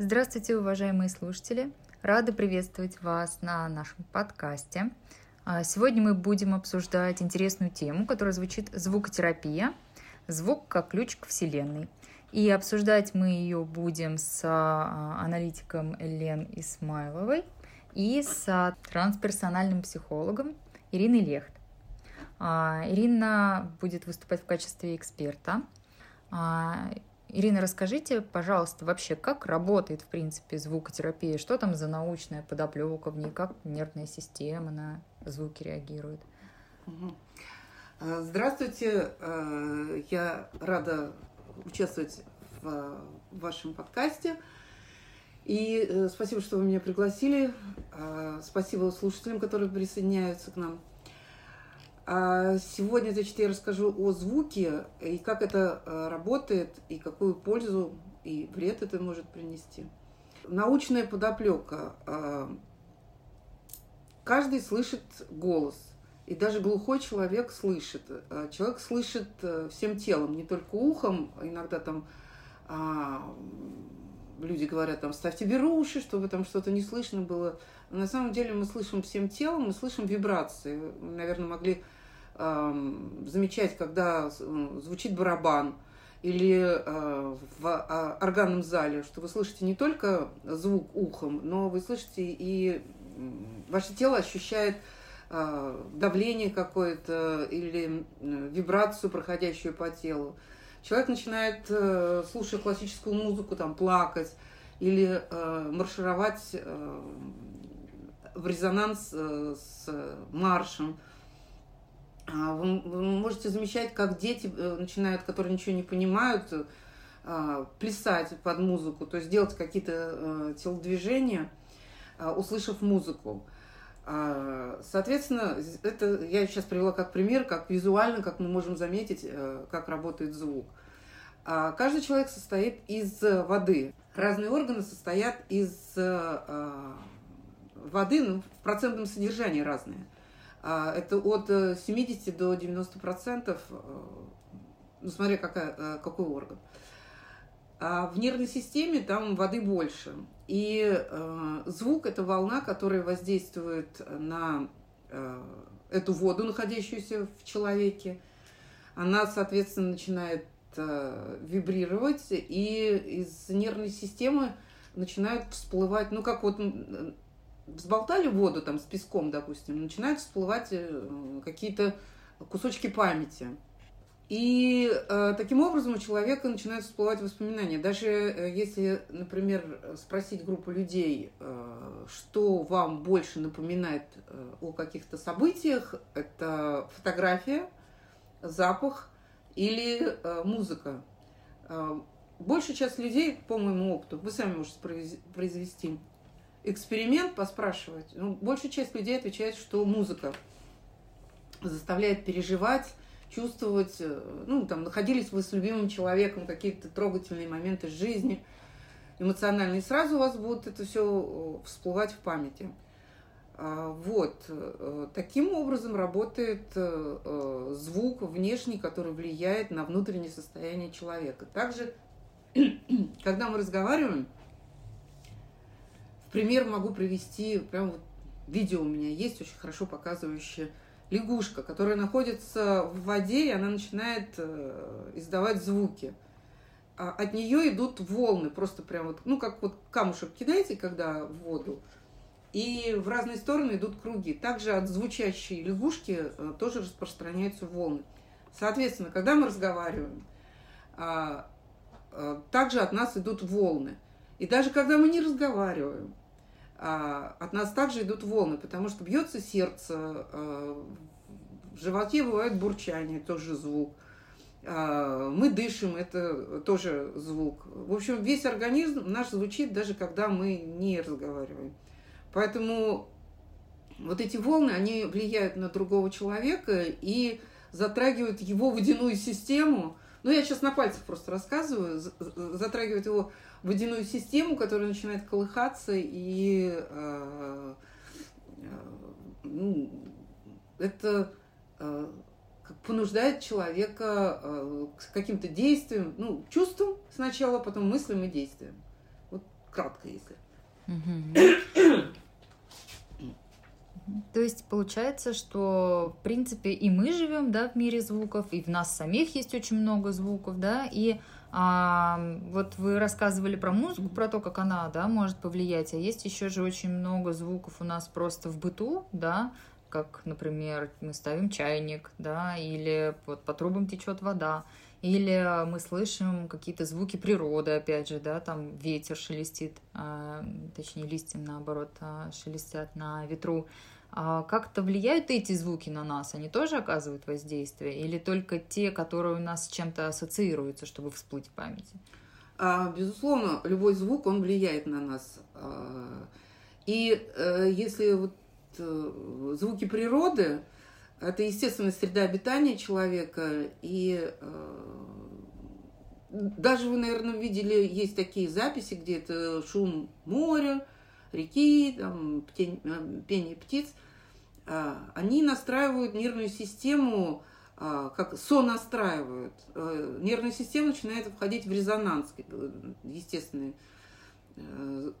Здравствуйте, уважаемые слушатели! Рада приветствовать вас на нашем подкасте. А, сегодня мы будем обсуждать интересную тему, которая звучит «Звукотерапия. Звук как ключ к Вселенной». И обсуждать мы ее будем с а, аналитиком Элен Исмайловой и с трансперсональным психологом Ириной Лехт. А, Ирина будет выступать в качестве эксперта. Ирина, расскажите, пожалуйста, вообще, как работает, в принципе, звукотерапия? Что там за научная подоплека в ней? Как нервная система на звуки реагирует? Э, здравствуйте. Э, я рада участвовать в вашем подкасте. И э, спасибо, что вы меня пригласили. Спасибо слушателям, которые присоединяются к нам. А сегодня, значит, я расскажу о звуке и как это э, работает, и какую пользу и вред это может принести. Научная подоплека. А, каждый слышит голос, и даже глухой человек слышит. А, человек слышит э, всем телом, не только ухом. Иногда там люди говорят, там, ставьте беруши, чтобы там что-то не слышно было. На самом деле мы слышим всем телом, мы слышим вибрации. Наверное, могли замечать, когда звучит барабан или э, в а, органном зале, что вы слышите не только звук ухом, но вы слышите и ваше тело ощущает э, давление какое-то или вибрацию, проходящую по телу. Человек начинает, э, слушая классическую музыку, там, плакать или маршировать в резонанс с маршем а, вы, можете замечать, как дети э, начинают, которые ничего не понимают, э, плясать под музыку, то есть делать какие-то э, телодвижения, услышав музыку. А, соответственно, это я сейчас привела как пример, как визуально, как мы можем заметить, как работает звук. А, каждый человек состоит из воды. Разные органы состоят из воды, ну, в процентном содержании разные. А, это от 70 э, до 90 процентов, э, ну, смотря какая, э, какой орган. А в нервной системе там воды больше. И э, звук – это волна, которая воздействует на э, эту воду, находящуюся в человеке. Она, соответственно, начинает э, вибрировать, и из нервной системы начинают всплывать, ну, как вот взболтали воду там с песком, допустим, начинают всплывать э, какие-то кусочки памяти. И э, таким образом у человека начинают всплывать воспоминания. Даже э, если, например, спросить группу людей, э, что вам больше напоминает э, о каких-то событиях, это фотография, запах или э, музыка. Э, большая часть людей, по моему опыту, вы сами можете произвести эксперимент поспрашивать, ну, большая часть людей отвечает, что музыка заставляет переживать, чувствовать, э, ну, там, находились вы с любимым человеком, какие-то трогательные моменты жизни, эмоциональные, и сразу у вас будет это все э, всплывать в памяти. А, вот. Э, таким образом работает звук внешний, который влияет на внутреннее состояние человека. Также, когда мы разговариваем, пример могу привести, прям вот видео у меня есть, очень хорошо показывающее лягушка, которая находится в воде, и она начинает э, издавать звуки. А от нее идут волны, просто прям вот, ну, как вот камушек кидаете, когда в воду, и в разные стороны идут круги. Также от звучащей лягушки э, тоже распространяются волны. Соответственно, когда мы разговариваем, а, э, также от нас идут волны. И даже когда мы не разговариваем, от нас также идут волны, потому что бьется сердце, а, в животе бывает бурчание, тоже звук. А, мы дышим, это тоже звук. В общем, весь организм наш звучит, даже когда мы не разговариваем. Поэтому вот эти волны, они влияют на другого человека и затрагивают его водяную систему. Ну, я сейчас на пальцах просто рассказываю, затрагивают его водяную систему, которая начинает колыхаться, и э, э, ну, это э, понуждает человека э, к каким-то действиям, ну, чувствам сначала, потом мыслям и действиям. Вот кратко, если. То есть получается, что в принципе и мы живем, да, в мире звуков, и в нас самих есть очень много звуков, да, и а, вот вы рассказывали про музыку, про то, как она, да, может повлиять, а есть еще же очень много звуков у нас просто в быту, да, как, например, мы ставим чайник, да, или вот по трубам течет вода, или мы слышим какие-то звуки природы, опять же, да, там ветер шелестит, а, точнее листья наоборот а, шелестят на ветру. А как-то влияют эти звуки на нас? Они тоже оказывают воздействие? Или только те, которые у нас с чем-то ассоциируются, чтобы всплыть в памяти? А, безусловно, любой звук, он влияет на нас. А, и э, если вот э, звуки природы, это естественная среда обитания человека, и э, даже вы, наверное, видели, есть такие записи, где это шум моря, реки, там, э, пение птиц, а, они настраивают нервную систему, а, как сонастраивают. Э, нервная система начинает входить в резонанс, э, естественные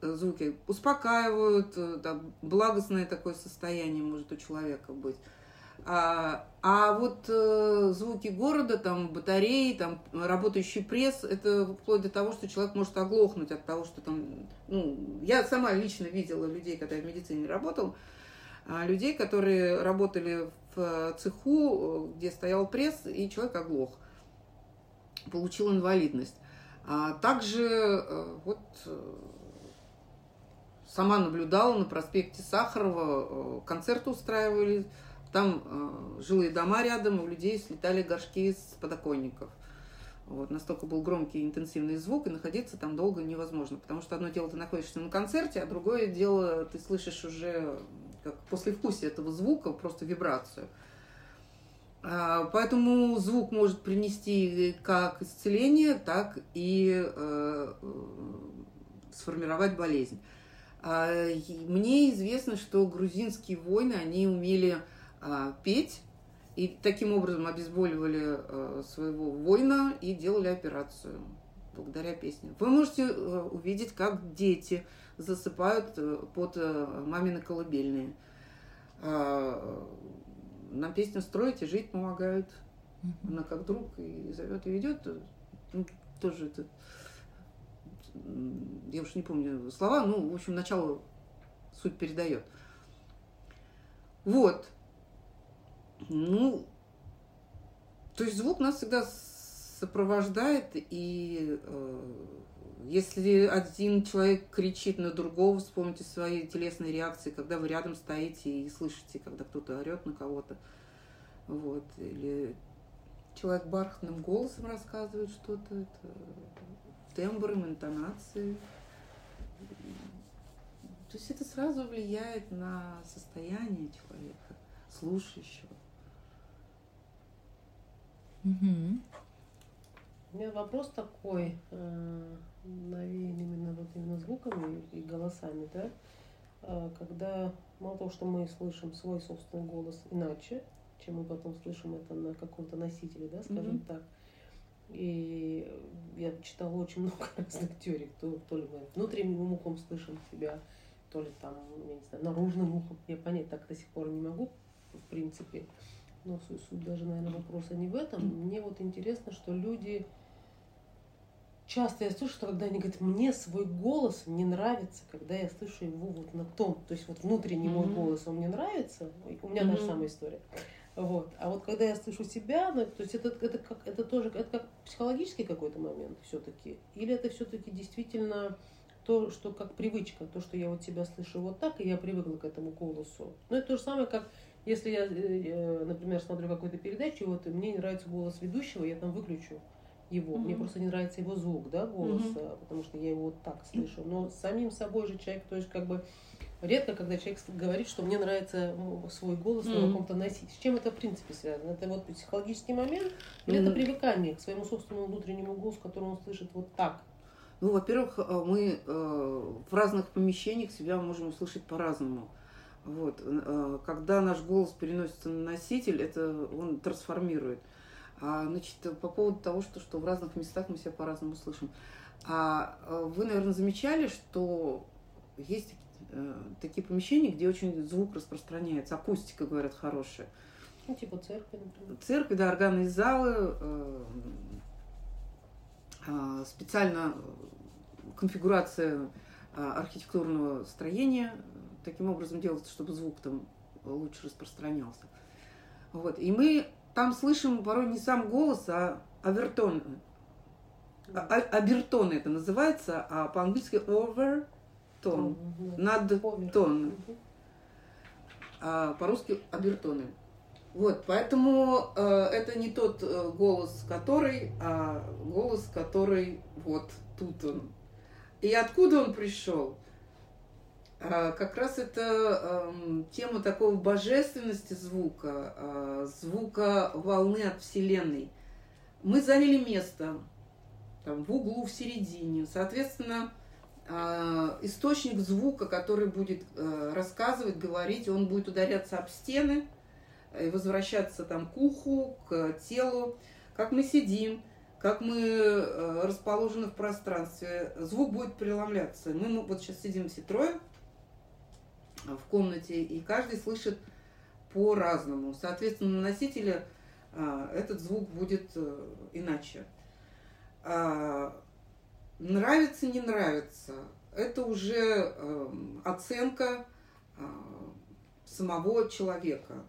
звуки успокаивают, там, благостное такое состояние может у человека быть. А, а вот э, звуки города, там батареи, там работающий пресс, это вплоть до того, что человек может оглохнуть от того, что там, ну, я сама лично видела людей, когда я в медицине работал, а, людей, которые работали в цеху, где стоял пресс, и человек оглох, получил инвалидность. А также э, вот э, сама наблюдала на проспекте Сахарова, э, концерты устраивали, там э, жилые дома рядом, у людей слетали горшки с подоконников. Вот, настолько был громкий интенсивный звук, и находиться там долго невозможно. Потому что одно дело ты находишься на концерте, а другое дело ты слышишь уже как послевкусие этого звука, просто вибрацию. А, поэтому звук может принести как исцеление, так и э, сформировать болезнь. А, мне известно, что грузинские войны, они умели а, петь, и таким образом обезболивали а, своего воина и делали операцию благодаря песне. Вы можете а, увидеть, как дети засыпают э, под э, мамины колыбельные. Нам песню строить и жить помогают. Она как друг и зовет и ведет. Ну, тоже это я уж не помню слова, ну, в общем, начало суть передает. Вот. Ну, то есть звук нас всегда сопровождает, и э, если один человек кричит на другого, вспомните свои телесные реакции, когда вы рядом стоите и слышите, когда кто-то орет на кого-то. Вот. Или человек бархатным голосом рассказывает что-то, это тембром, интонацией. То есть это сразу влияет на состояние человека, слушающего. Угу. У меня вопрос такой, э, навеян именно вот именно звуками и голосами, да, э, когда мало того, что мы слышим свой собственный голос иначе, чем мы потом слышим это на каком-то носителе, да, скажем mm-hmm. так. И я читала очень много разных теорий, то, то ли мы внутренним ухом слышим себя, то ли там, я не знаю, наружным ухом. Я понять так до сих пор не могу, в принципе но суть, суть даже, наверное, вопроса не в этом. Мне вот интересно, что люди... Часто я слышу, что когда они говорят, мне свой голос не нравится, когда я слышу его вот на том, то есть вот внутренний mm-hmm. мой голос, он мне нравится, у меня mm-hmm. та же самая история. Вот. А вот когда я слышу себя, ну, то есть это, это, как, это тоже это как психологический какой-то момент все-таки, или это все-таки действительно то, что как привычка, то, что я вот себя слышу вот так, и я привыкла к этому голосу. Ну, это то же самое, как если я, э, э, например, смотрю какую-то передачу, вот мне не нравится голос ведущего, я там выключу его. Mm-hmm. Мне просто не нравится его звук, да, голоса, mm-hmm. потому что я его вот так слышу. Но самим собой же человек, то есть как бы редко, когда человек говорит, что мне нравится свой голос mm-hmm. на каком-то носить. С чем это в принципе связано? Это вот психологический момент или mm-hmm. это привыкание к своему собственному внутреннему голосу, который он слышит вот так? Ну, во-первых, э, мы в разных помещениях себя можем услышать по-разному. Вот. Э, когда наш голос переносится на носитель, это он трансформирует. А, значит, по поводу того, что, что в разных местах мы себя по-разному слышим. А вы, наверное, замечали, что есть такие помещения, где очень звук распространяется, акустика, говорят, хорошая. Ну, типа церкви, например. Церкви, да, органные залы, специально конфигурация архитектурного строения таким образом делается, чтобы звук там лучше распространялся. Вот. И мы там слышим порой не сам голос, а овертон. А, а, обертон это называется, а по-английски овертон, над тон. А по-русски обертоны. Вот, поэтому э, это не тот э, голос, который, а голос, который вот тут он. И откуда он пришел? А, как раз это тема такого божественности звука, а, звука волны от Вселенной. Мы заняли место там, в углу, в середине. Соответственно, а, источник звука, который будет рассказывать, говорить, он будет ударяться об стены и возвращаться там к уху, к телу, как мы сидим, как мы расположены в пространстве. Звук будет преломляться. Мы вот сейчас сидим все трое, в комнате, и каждый слышит по-разному. Соответственно, на носителе а, этот звук будет э, иначе. А, нравится, не нравится, это уже эм, оценка а, самого человека.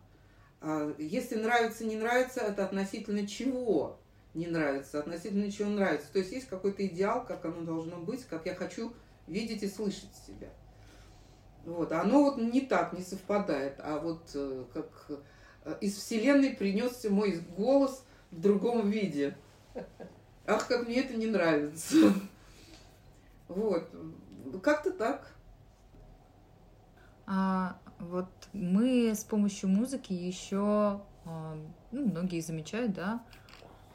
Если нравится, не нравится, это относительно чего не нравится, относительно чего нравится. То есть есть какой-то идеал, как оно должно быть, как я хочу видеть и слышать себя. Вот. Оно вот не так, не совпадает. А вот э, как э, из Вселенной принесся мой голос в другом виде. Ах, как мне это не нравится. Вот. Как-то так. А вот мы с помощью музыки еще, а, ну, многие замечают, да,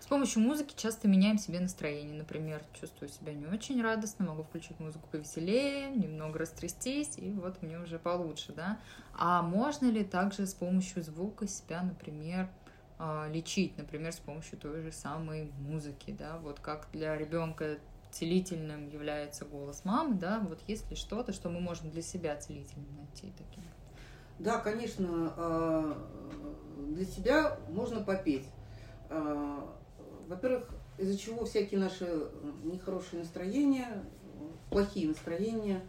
с помощью музыки часто меняем себе настроение. Например, чувствую себя не очень радостно, могу включить музыку повеселее, немного растрястись, и вот мне уже получше, да. А можно ли также с помощью звука себя, например, а, лечить, например, с помощью той же самой музыки, да, вот как для ребенка целительным является голос мамы, да, вот есть ли что-то, что мы можем для себя целительным найти таким? Да, конечно, а, для себя можно попеть. Во-первых, из-за чего всякие наши нехорошие настроения, плохие настроения,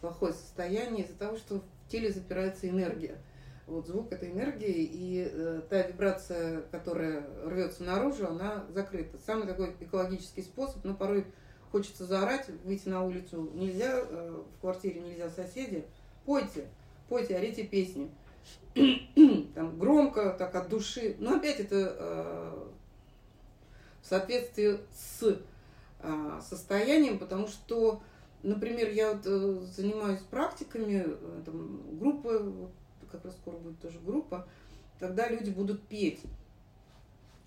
плохое состояние, из-за того, что в теле запирается энергия. Вот звук это энергия, и э, та вибрация, которая рвется наружу, она закрыта. Самый такой экологический способ, но порой хочется заорать, выйти на улицу нельзя, э, в квартире нельзя соседи. Пойте, пойте, орите песни. Там громко, так от души. Но опять это э, в соответствии с а, состоянием, потому что, например, я вот э, занимаюсь практиками, э, там, группы, как раз скоро будет тоже группа, тогда люди будут петь.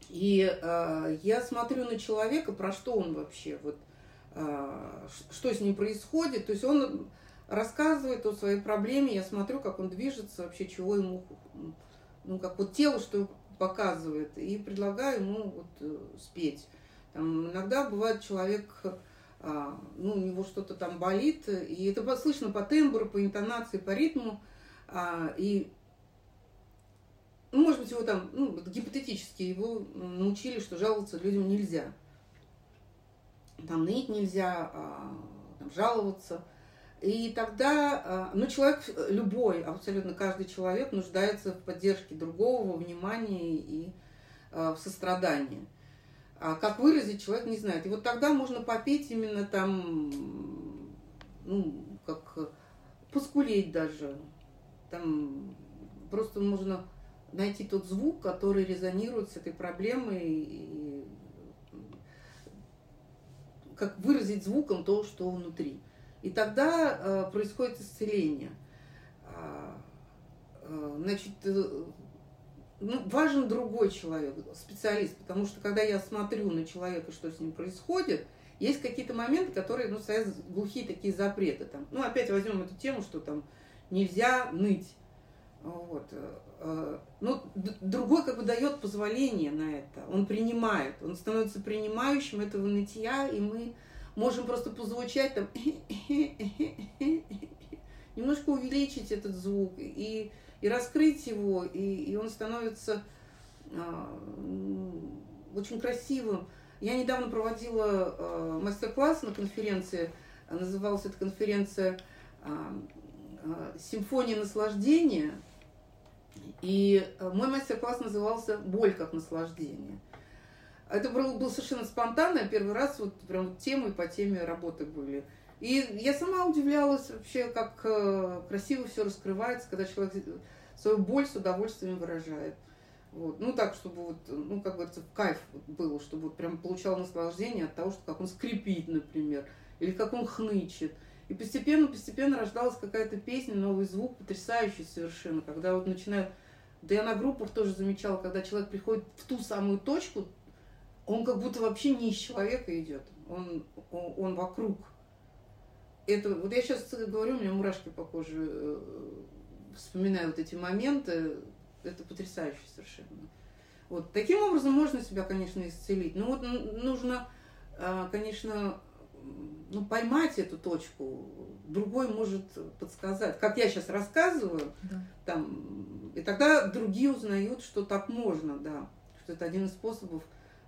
И э, я смотрю на человека, про что он вообще, вот, э, что с ним происходит. То есть он рассказывает о своей проблеме, я смотрю, как он движется, вообще чего ему, ну, как вот тело, что показывает, и предлагаю ему вот э, спеть. Там, иногда бывает человек, а, ну, у него что-то там болит, и это слышно по тембру, по интонации, по ритму, а, и ну, может быть, его там, ну, гипотетически его научили, что жаловаться людям нельзя. Там ныть нельзя, а, там, жаловаться – и тогда, а, ну, человек, любой, абсолютно каждый человек нуждается в поддержке другого, во внимании и а, в сострадании. А как выразить, человек не знает. И вот тогда можно попеть именно там, ну, как поскулеть даже. Там просто можно найти тот звук, который резонирует с этой проблемой и как выразить звуком то, что внутри. И тогда э, происходит исцеление. А, э, значит, э, ну, важен другой человек, специалист, потому что когда я смотрю на человека, что с ним происходит, есть какие-то моменты, которые, ну, стоят глухие такие запреты. Там. Ну, опять возьмем эту тему, что там нельзя ныть. Вот. Ну, другой как бы дает позволение на это, он принимает, он становится принимающим этого нытья, и мы можем просто позвучать там, немножко увеличить этот звук и, и раскрыть его, и, и он становится а, очень красивым. Я недавно проводила а, мастер-класс на конференции, называлась эта конференция а, а, «Симфония наслаждения», и э, мой мастер-класс назывался «Боль как наслаждение». Это было, было совершенно спонтанно, первый раз вот прям темы по теме работы были. И я сама удивлялась вообще, как э, красиво все раскрывается, когда человек свою боль с удовольствием выражает. Вот. Ну, так, чтобы вот, ну, как говорится, кайф было, чтобы вот прям получал наслаждение от того, что как он скрипит, например, или как он хнычет. И постепенно, постепенно рождалась какая-то песня, новый звук, потрясающий совершенно, когда вот начинают да я на группах тоже замечала, когда человек приходит в ту самую точку, он как будто вообще не из человека идет, он, он, он вокруг. Это, вот я сейчас говорю, у меня мурашки по коже, э, вспоминаю вот эти моменты, это потрясающе совершенно. Вот таким образом можно себя, конечно, исцелить. Но вот нужно, а, конечно, ну, поймать эту точку, другой может подсказать. Как я сейчас рассказываю, да. там, и тогда другие узнают, что так можно, да, что это один из способов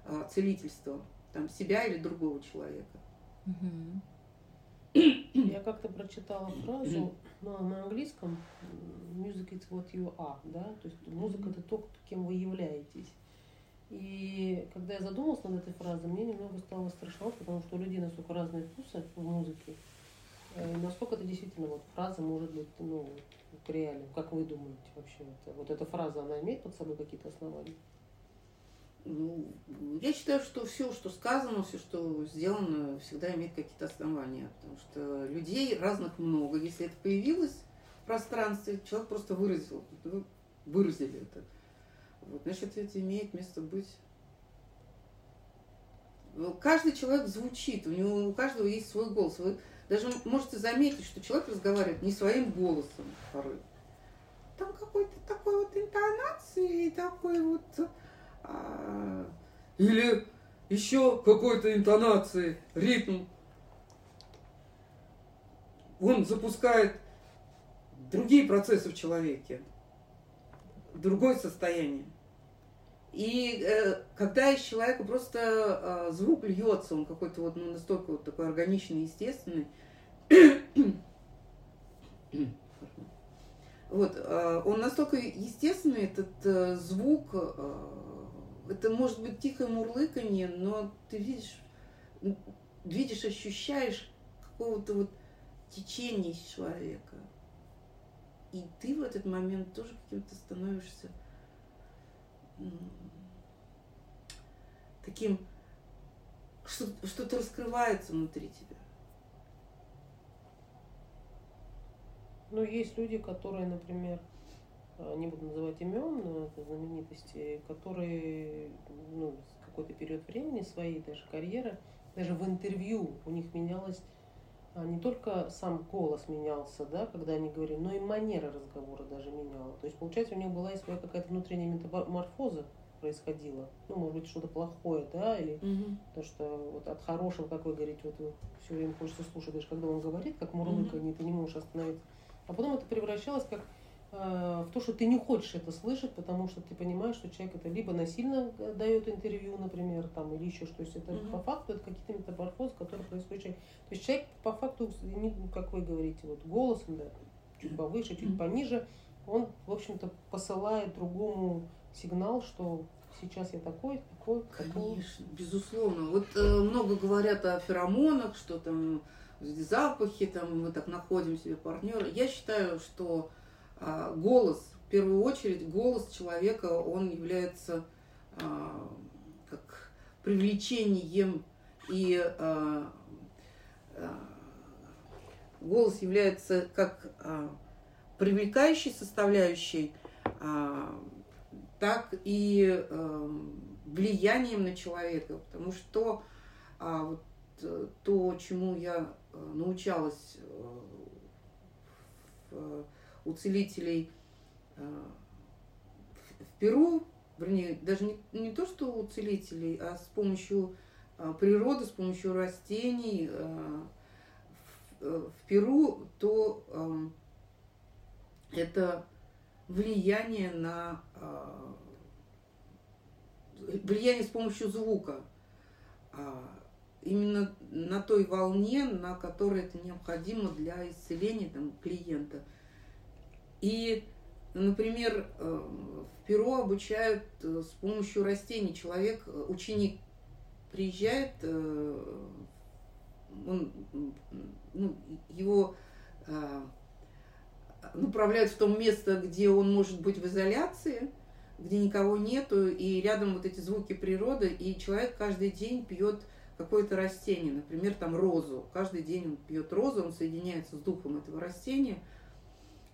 а, целительства там, себя или другого человека. Я как-то прочитала фразу ну, на английском «Music is what you are», да, то есть музыка – это то, кем вы являетесь. И когда я задумалась над этой фразой, мне немного стало страшно, потому что у людей настолько разные вкусы в музыке. Э, и насколько это действительно вот фраза может быть ну, реальным. Как вы думаете вообще? Вот эта фраза, она имеет под собой какие-то основания? Ну, я считаю, что все, что сказано, все, что сделано, всегда имеет какие-то основания. Потому что людей разных много. Если это появилось в пространстве, человек просто выразил, выразили это. Вот, значит, это имеет место быть. Ну, каждый человек звучит, у него у каждого есть свой голос. Вы даже можете заметить, что человек разговаривает не своим голосом порой. Там какой-то такой вот интонации, такой вот... А... Или еще какой-то интонации, ритм. Он запускает другие процессы в человеке, другое состояние. И э, когда из человека просто э, звук льется, он какой-то вот ну, настолько вот такой органичный, естественный. вот, э, он настолько естественный, этот э, звук, э, это может быть тихое мурлыканье, но ты видишь, видишь, ощущаешь какого-то вот течения из человека. И ты в этот момент тоже каким-то становишься таким, что-то раскрывается внутри тебя. Ну, есть люди, которые, например, не буду называть имен, знаменитости, которые ну, какой-то период времени своей даже карьеры, даже в интервью у них менялось а не только сам голос менялся, да, когда они говорили, но и манера разговора даже меняла. То есть, получается, у них была и своя какая-то внутренняя метаморфоза происходила. Ну, может быть, что-то плохое, да, или угу. то, что вот от хорошего, как вы говорите, вот все время хочется слушать, даже когда он говорит, как мурлыканье, угу. ты не можешь остановиться. А потом это превращалось как Э, в то, что ты не хочешь это слышать, потому что ты понимаешь, что человек это либо насильно э, дает интервью, например, там, или еще что. То есть это угу. по факту это какие-то метаморфозы, которые происходят. То есть человек по факту, как вы говорите, вот голосом, да, чуть повыше, чуть пониже, он, в общем-то, посылает другому сигнал, что сейчас я такой, такой, Конечно, такой. безусловно. Вот э, много говорят о феромонах, что там запахи, там мы так находим себе партнера. Я считаю, что голос, в первую очередь, голос человека, он является а, как привлечением и а, голос является как привлекающей составляющей, так и влиянием на человека, потому что вот то, чему я научалась в у целителей э, в Перу, вернее, даже не, не то, что у целителей, а с помощью природы с помощью растений в Перу, то это влияние на влияние с помощью звука именно на той волне, на которой это необходимо для исцеления там, клиента. И, например, э, в Перу обучают э, с помощью растений. Человек, э, ученик приезжает, он, ну, его направляют в том место, где он может быть в изоляции, где никого нету, и рядом вот эти звуки природы, и человек каждый день пьет какое-то растение, например, там розу. Каждый день он пьет розу, он соединяется с духом этого растения.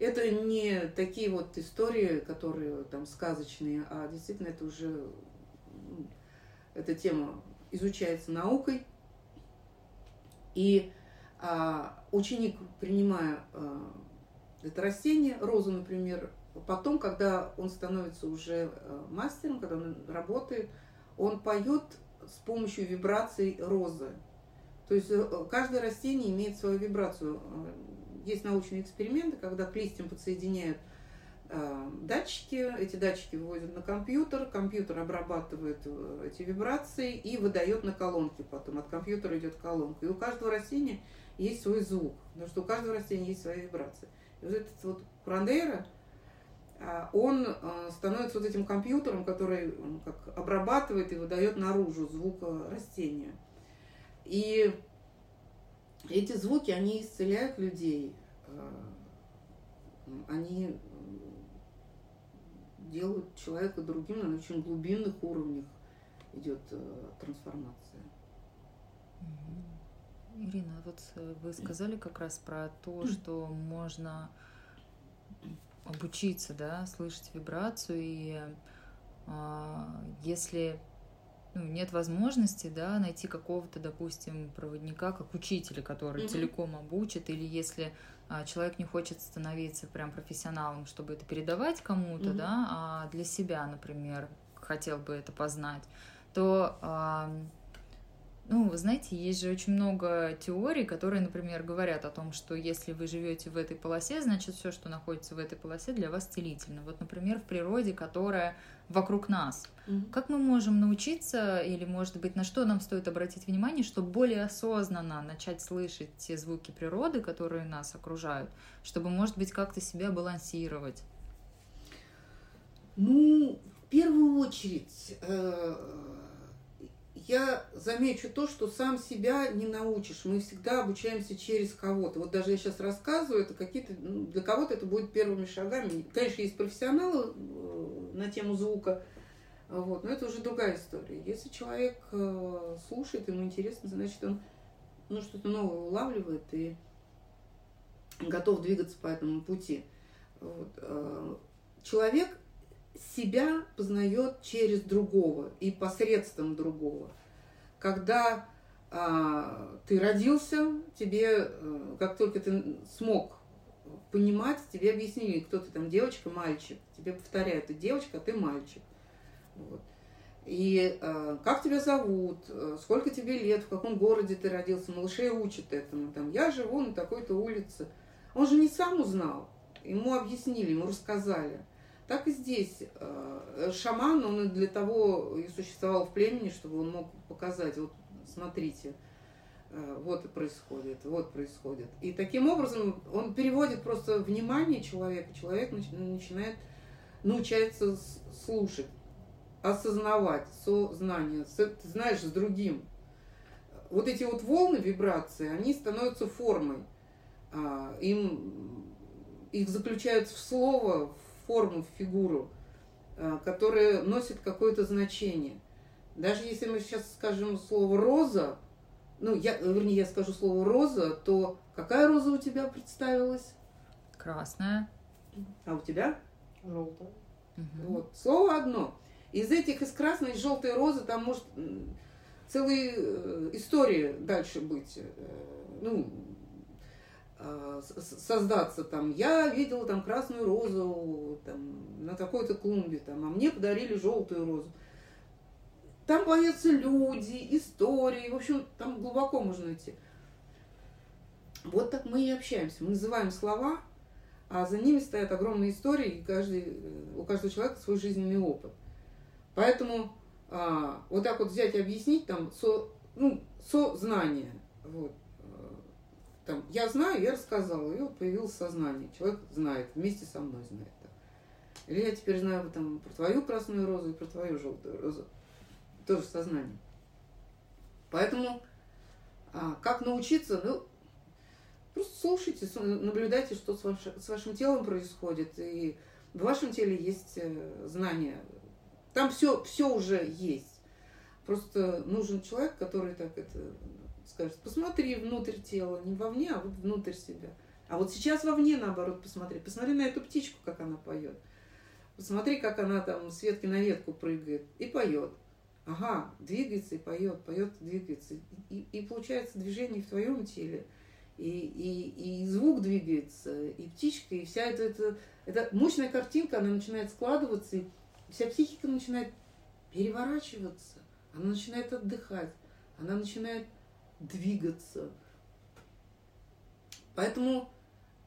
Это не такие вот истории, которые там сказочные, а действительно это уже эта тема изучается наукой. И а, ученик, принимая а, это растение, розу, например, потом, когда он становится уже а, мастером, когда он работает, он поет с помощью вибраций розы. То есть э, каждое растение имеет свою вибрацию. Э, есть научные эксперименты, когда к листьям подсоединяют э, датчики, эти датчики выводят на компьютер, компьютер обрабатывает эти вибрации и выдает на колонки потом. От компьютера идет колонка. И у каждого растения есть свой звук, потому что у каждого растения есть своя вибрация. И вот этот вот Курандейра – а, он становится вот этим компьютером, который как обрабатывает и выдает наружу звук растения. И эти звуки, они исцеляют людей, а, они делают человека другим, на очень глубинных уровнях идет трансформация. Ирина, вот э, вы сказали как раз про то, что можно обучиться, да, слышать вибрацию, и э, если ну, нет возможности, да, найти какого-то, допустим, проводника, как учителя, который mm-hmm. целиком обучит, или если а, человек не хочет становиться прям профессионалом, чтобы это передавать кому-то, mm-hmm. да, а для себя, например, хотел бы это познать, то а, ну, вы знаете, есть же очень много теорий, которые, например, говорят о том, что если вы живете в этой полосе, значит, все, что находится в этой полосе, для вас целительно. Вот, например, в природе, которая вокруг нас. Mm-hmm. Как мы можем научиться, или, может быть, на что нам стоит обратить внимание, чтобы более осознанно начать слышать те звуки природы, которые нас окружают, чтобы, может быть, как-то себя балансировать? Ну, в первую очередь, э, я замечу то, что сам себя не научишь. Мы всегда обучаемся через кого-то. Вот даже я сейчас рассказываю, это какие-то ну, для кого-то это будет первыми шагами. Конечно, есть профессионалы э, на тему звука, вот, но это уже другая история. Если человек э, слушает, ему интересно, значит, он ну, что-то новое улавливает и готов двигаться по этому пути. Вот. Э, человек себя познает через другого и посредством другого. Когда а, ты родился, тебе, а, как только ты смог понимать, тебе объяснили, кто ты там, девочка, мальчик. Тебе повторяют, ты девочка, а ты мальчик. Вот. И э, как тебя зовут, сколько тебе лет, в каком городе ты родился, малышей учат этому. Там, я живу на такой-то улице. Он же не сам узнал, ему объяснили, ему рассказали. Так и здесь. Э, шаман, он для того и существовал в племени, чтобы он мог показать, вот смотрите, э, вот происходит, вот происходит. И таким образом он переводит просто внимание человека, человек начинает научается слушать, осознавать сознание, ты знаешь, с другим. Вот эти вот волны вибрации, они становятся формой. А, им, их заключают в слово, форму, в фигуру, э, которая носит какое-то значение. Даже если мы сейчас скажем слово «роза», ну, я, вернее, я скажу слово «роза», то какая роза у тебя представилась? Красная. А у тебя? Желтая. Угу. Вот, слово одно. Из этих, из красной и желтой розы, там может целая э, история дальше быть. Э, ну, создаться там. Я видела там красную розу там, на какой-то клумбе, там, а мне подарили желтую розу. там появятся люди, истории, в общем, там глубоко можно идти. Вот так мы и общаемся. Мы называем слова, а за ними стоят огромные истории, и каждый, э, у каждого человека свой жизненный опыт. Поэтому а, вот так вот взять и объяснить там со, ну, сознание. Вот. Там, я знаю, я рассказала, и вот появилось сознание. Человек знает, вместе со мной знает. Или я теперь знаю там, про твою красную розу и про твою желтую розу. Тоже сознание. Поэтому а, как научиться? Ну, просто слушайте, наблюдайте, что с, ваш, с вашим телом происходит. И в вашем теле есть э, знания. Там все, все уже есть. Просто нужен человек, который так это скажет, посмотри внутрь тела, не вовне, а вот внутрь себя. А вот сейчас вовне, наоборот, посмотри. Посмотри на эту птичку, как она поет. Посмотри, как она там с ветки на ветку прыгает и поет. Ага, двигается и поет, поет двигается. И, и получается движение в твоем теле. И, и, и звук двигается, и птичка, и вся эта, эта, эта мощная картинка, она начинает складываться, и вся психика начинает переворачиваться, она начинает отдыхать, она начинает двигаться. Поэтому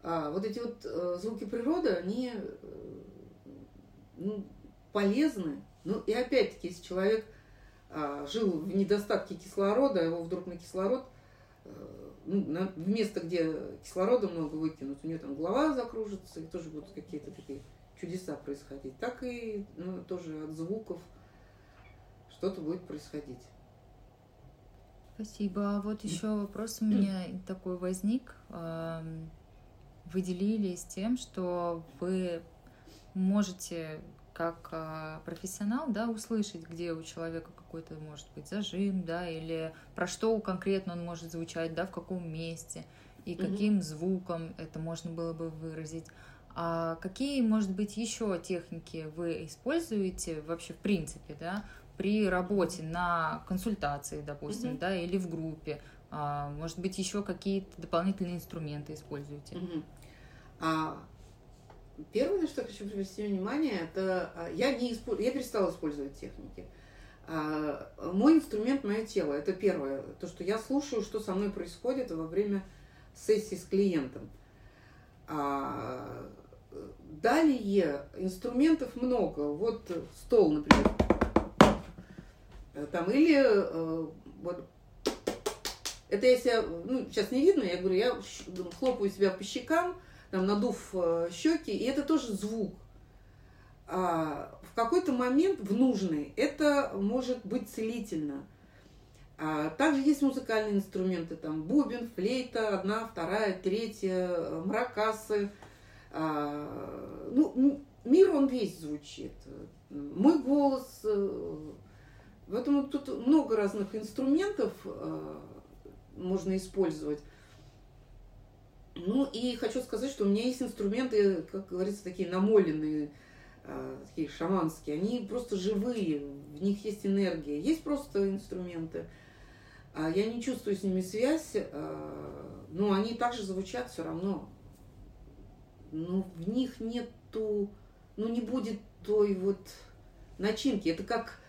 а, вот эти вот а, звуки природы, они э, ну, полезны. Ну и опять-таки, если человек а, жил в недостатке кислорода, его вдруг на кислород, а, ну, на, в место, где кислорода много выкинут, у него там голова закружится, и тоже будут какие-то такие чудеса происходить. Так и ну, тоже от звуков что-то будет происходить. Спасибо. А вот еще вопрос у меня такой возник. Вы делились тем, что вы можете как а, профессионал, да, услышать, где у человека какой-то может быть зажим, да, или про что конкретно он может звучать, да, в каком месте и каким mm-hmm. звуком это можно было бы выразить. А какие, может быть, еще техники вы используете вообще в принципе, да, при работе на консультации, допустим, mm-hmm. да, или в группе? А, может быть, еще какие-то дополнительные инструменты используете? Mm-hmm. А Первое, на что я хочу привести внимание, это а, я, не исп... я перестала использовать техники. А, мой инструмент – мое тело. Это первое. То, что я слушаю, что со мной происходит во время сессии с клиентом. А, далее инструментов много. Вот стол, например. Там, или э, вот это если ну, сейчас не видно, я говорю, я хлопаю себя по щекам, там, надув э, щеки, и это тоже звук. А, в какой-то момент, в нужный, это может быть целительно. А, также есть музыкальные инструменты, там бубен, флейта, одна, вторая, третья, э, мракасы. А, ну, мир, он весь звучит. Мой голос. Э, поэтому тут много разных инструментов можно использовать. Ну и хочу сказать, что у меня есть инструменты, как говорится, такие намоленные, а, такие шаманские. Они просто живые, в них есть энергия. Есть просто инструменты. А я не чувствую с ними связь, а, но они также звучат все равно. Но в них нету, ну не будет той вот начинки. Это как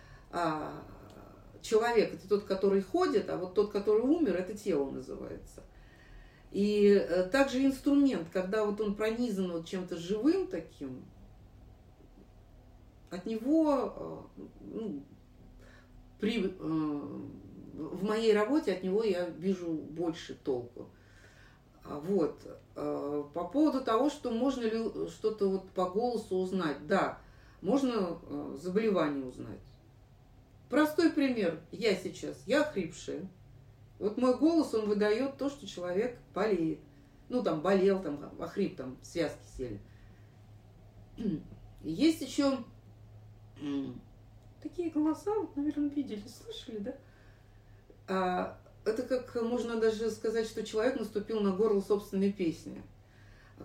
человек, это тот, который ходит, а вот тот, который умер, это тело называется. И э, также инструмент, когда вот он пронизан вот чем-то живым таким, от него э, ну, при, э, в моей работе от него я вижу больше толку. А вот. По поводу того, что можно ли что-то вот по голосу узнать. Да, можно заболевание узнать. Простой пример. Я сейчас, я хрипшая. Вот мой голос, он выдает то, что человек болеет. Ну, там, болел, там, охрип, там, связки сели. Есть еще такие голоса, вот, наверное, видели, слышали, да? А, это как можно даже сказать, что человек наступил на горло собственной песни.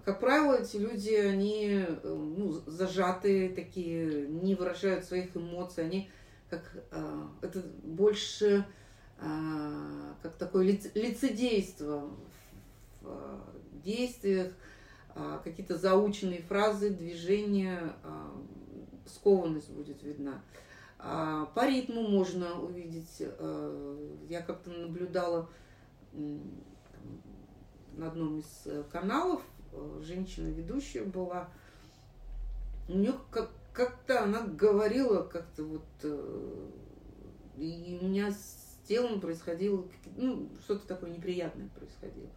Как правило, эти люди, они э, ну, зажатые такие, не выражают своих эмоций, они как а, это больше а, как такое лицедейство в а, действиях, а, какие-то заученные фразы, движения, скованность будет видна. А, по ритму можно увидеть. Э, я как-то наблюдала на одном из э, каналов, э, женщина ведущая была, у нее как, как-то она говорила как-то вот, и у меня с телом происходило, ну, что-то такое неприятное происходило.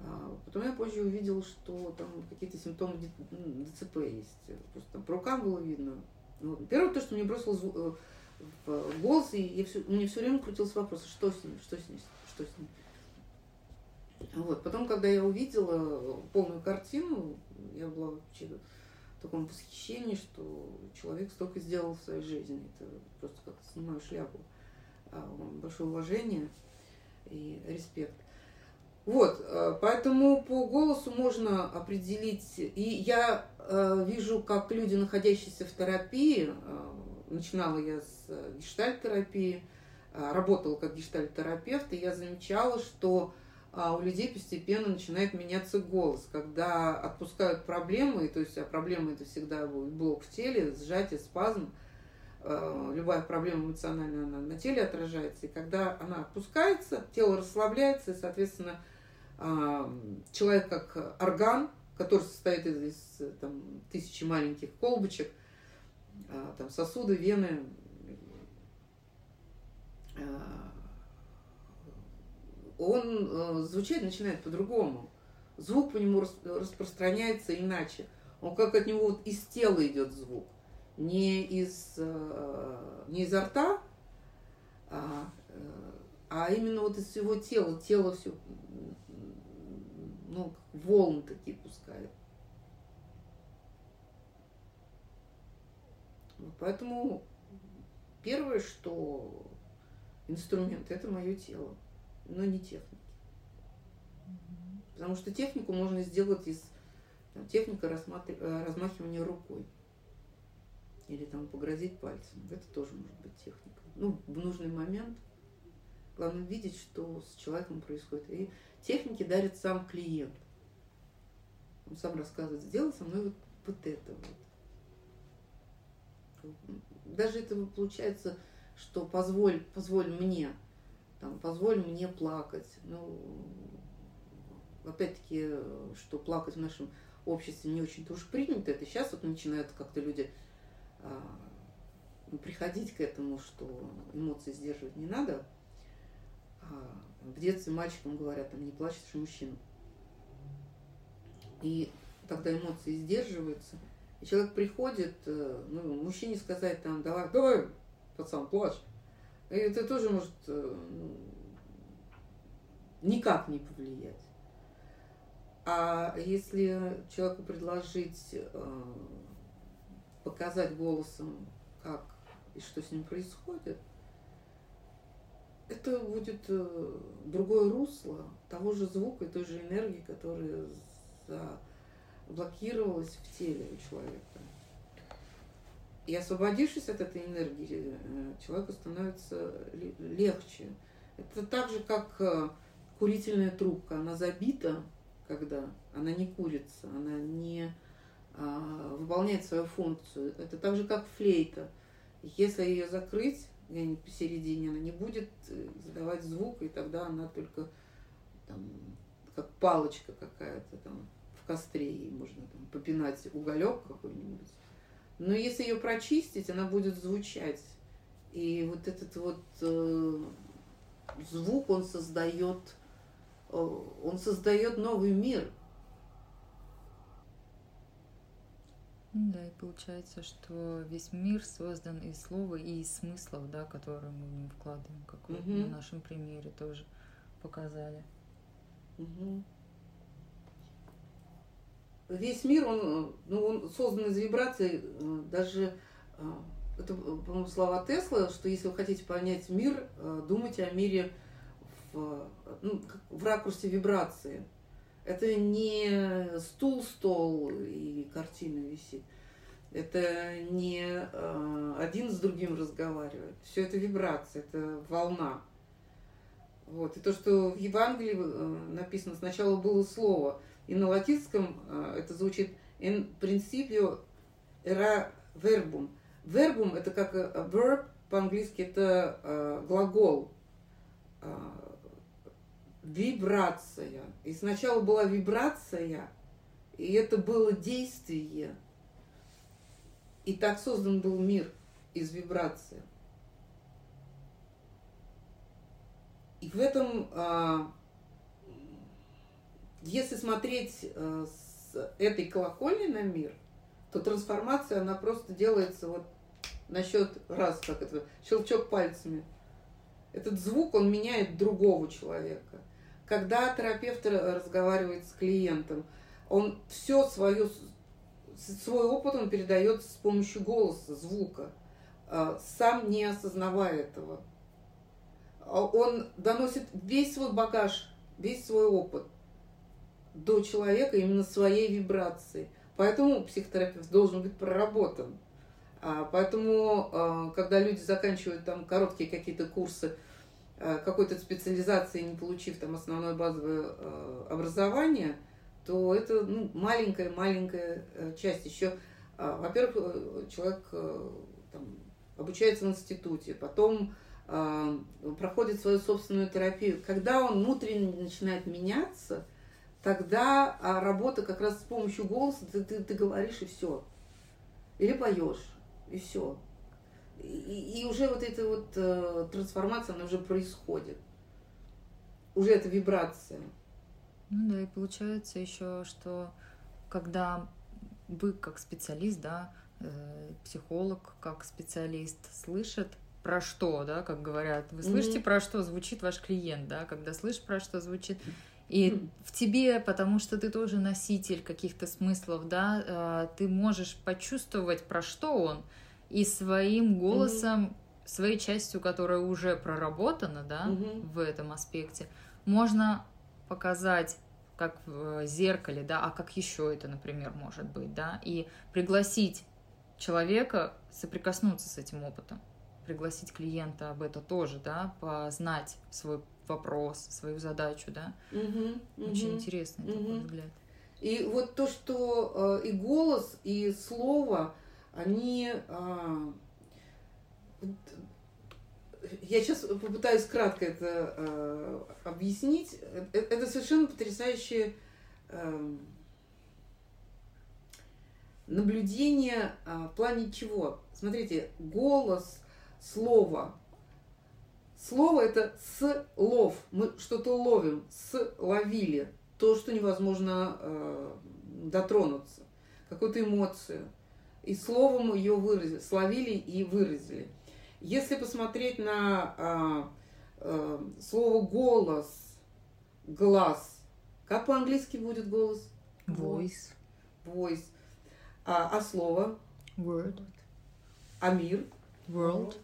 А потом я позже увидела, что там какие-то симптомы ДЦП есть. Просто там по рукам было видно. Ну, первое, то, что мне бросило э, в голос, и я все, мне все время крутился вопрос, что с ним, что с ним, что с ним. Вот. Потом, когда я увидела полную картину, я была вообще таком восхищении, что человек столько сделал в своей жизни. Это просто как снимаю шляпу. А, большое уважение и респект. Вот, э, поэтому по голосу можно определить, и я э, вижу, как люди, находящиеся в терапии, э, начинала я с гештальт-терапии, работала как гештальт-терапевт, и я замечала, что у людей постепенно начинает меняться голос, когда отпускают проблемы, то есть а проблема это всегда блок в теле, сжатие, спазм, любая проблема эмоциональная она на теле отражается, и когда она отпускается, тело расслабляется, и, соответственно, человек как орган, который состоит из, из там, тысячи маленьких колбочек, а, там сосуды, вены, а, он э, звучать начинает по-другому. Звук по нему распространяется иначе. Он как от него вот из тела идет звук. Не из, э, не изо рта, а, э, а именно вот из всего тела. Тело все ну, волны такие пускает. Поэтому первое, что инструмент это мое тело, но не техники. Потому что технику можно сделать из там, техника э, размахивания рукой. Или там погрозить пальцем. Это тоже может быть техника. Ну, в нужный момент. Главное видеть, что с человеком происходит. И Техники дарит сам клиент. Он сам рассказывает, сделай со мной вот, вот это вот. Даже это получается, что позволь, позволь мне, там, позволь мне плакать. Ну, опять-таки, что плакать в нашем обществе не очень-то уж принято. Это сейчас вот начинают как-то люди а, приходить к этому, что эмоции сдерживать не надо. А, в детстве мальчикам говорят, там, не плачь, что мужчина. И тогда эмоции сдерживаются. И человек приходит, э, ну, мужчине сказать там, давай, давай, пацан, плачь. И это тоже может э, ну, никак не повлиять. А если человеку предложить э, показать голосом, как и что с ним происходит, это будет э, другое русло того же звука, той же энергии, которая заблокировалась в теле у человека. И освободившись от этой энергии, э, человеку становится легче. Это так же, как э, курительная трубка. Она забита, когда она не курится, она не а, выполняет свою функцию. Это так же, как флейта. Если ее закрыть, где-нибудь посередине, она не будет э, издавать звук, и тогда она только там, как палочка какая-то там в костре, ей можно там попинать уголек какой-нибудь. Но если ее прочистить, она будет звучать. И вот этот вот э, звук, он создает, э, он создает новый мир – Да, и получается, что весь мир создан из слова и из смыслов, да, которые мы в него вкладываем, как угу. на нашем примере тоже показали. Угу. Весь мир, он, ну, он создан из вибраций, э, даже э, это, по-моему, слова Тесла, что если вы хотите понять мир, э, думайте о мире в, ну, в ракурсе вибрации. Это не стул, стол и картина висит. Это не один с другим разговаривает. Все это вибрация, это волна. Вот. И то, что в Евангелии написано, сначала было слово, и на латинском э, это звучит in principio era verbum. Вербум это как э, verb по-английски это э, глагол. Э, вибрация. И сначала была вибрация, и это было действие. И так создан был мир из вибрации. И в этом, а, если смотреть э, с этой колокольни на мир, то трансформация, она просто делается вот на счет раз, как это, щелчок пальцами. Этот звук, он меняет другого человека. Когда терапевт разговаривает с клиентом, он все свое, свой опыт он передает с помощью голоса, звука, а, сам не осознавая этого. А он доносит весь свой багаж, весь свой опыт до человека именно своей вибрации. Поэтому психотерапевт должен быть проработан. А, поэтому, а, когда люди заканчивают там короткие какие-то курсы какой-то специализации, не получив там основное базовое образование, то это ну, маленькая-маленькая э, часть. Еще, во-первых, э, человек э, там, обучается в институте, потом проходит свою собственную терапию. Когда он внутренне начинает меняться, тогда а работа как раз с помощью голоса, ты, ты, ты говоришь и все. Или поешь, и все. И, и уже вот эта вот э, трансформация, она уже происходит. Уже это вибрация. Ну да, и получается еще, что когда вы как специалист, да, Э, психолог как специалист слышит про что, да, как говорят. Вы слышите, mm-hmm. про что звучит ваш клиент, да, когда слышишь, про что звучит. И в тебе, потому что ты тоже носитель каких-то смыслов, да, э, ты можешь почувствовать, про что он, и своим голосом, своей частью, которая уже проработана, да, в этом аспекте, можно показать как в зеркале, да, а как еще это, например, может быть, да, и пригласить человека соприкоснуться с этим опытом, пригласить клиента об это тоже, да, познать свой вопрос, свою задачу, да. Угу, Очень угу, интересный угу. такой взгляд. И вот то, что э, и голос, и слово, они... Э, я сейчас попытаюсь кратко это э, объяснить. Это, это совершенно потрясающие э, наблюдение а, в плане чего? Смотрите, голос, слово. Слово это слов. Мы что-то ловим, словили. То, что невозможно э, дотронуться. Какую-то эмоцию. И словом ее выразили, словили и выразили. Если посмотреть на э, э, слово голос, глаз, как по-английски будет голос? Voice. Voice а, а слово? Word. А мир? World.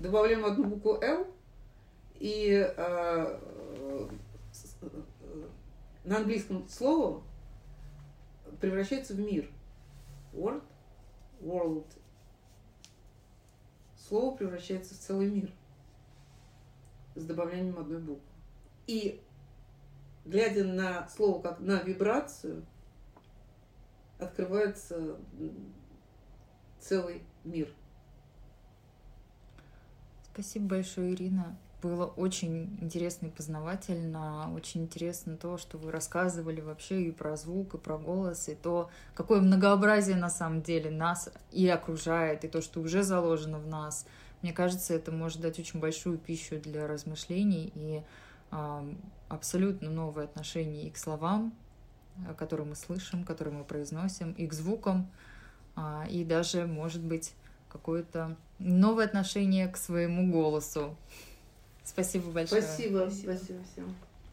Добавляем одну букву L и а, на английском слово превращается в мир. Word, world. Слово превращается в целый мир с добавлением одной буквы. И глядя на слово как на вибрацию, открывается целый мир. Спасибо большое, Ирина. Было очень интересно и познавательно. Очень интересно то, что вы рассказывали вообще и про звук, и про голос, и то, какое многообразие на самом деле нас и окружает, и то, что уже заложено в нас. Мне кажется, это может дать очень большую пищу для размышлений и э, абсолютно новое отношение и к словам, Э, который мы слышим, который мы произносим, и к звукам, а, и даже, может быть, какое-то новое отношение к своему голосу. Спасибо большое. Спасибо, спасибо, спасибо всем.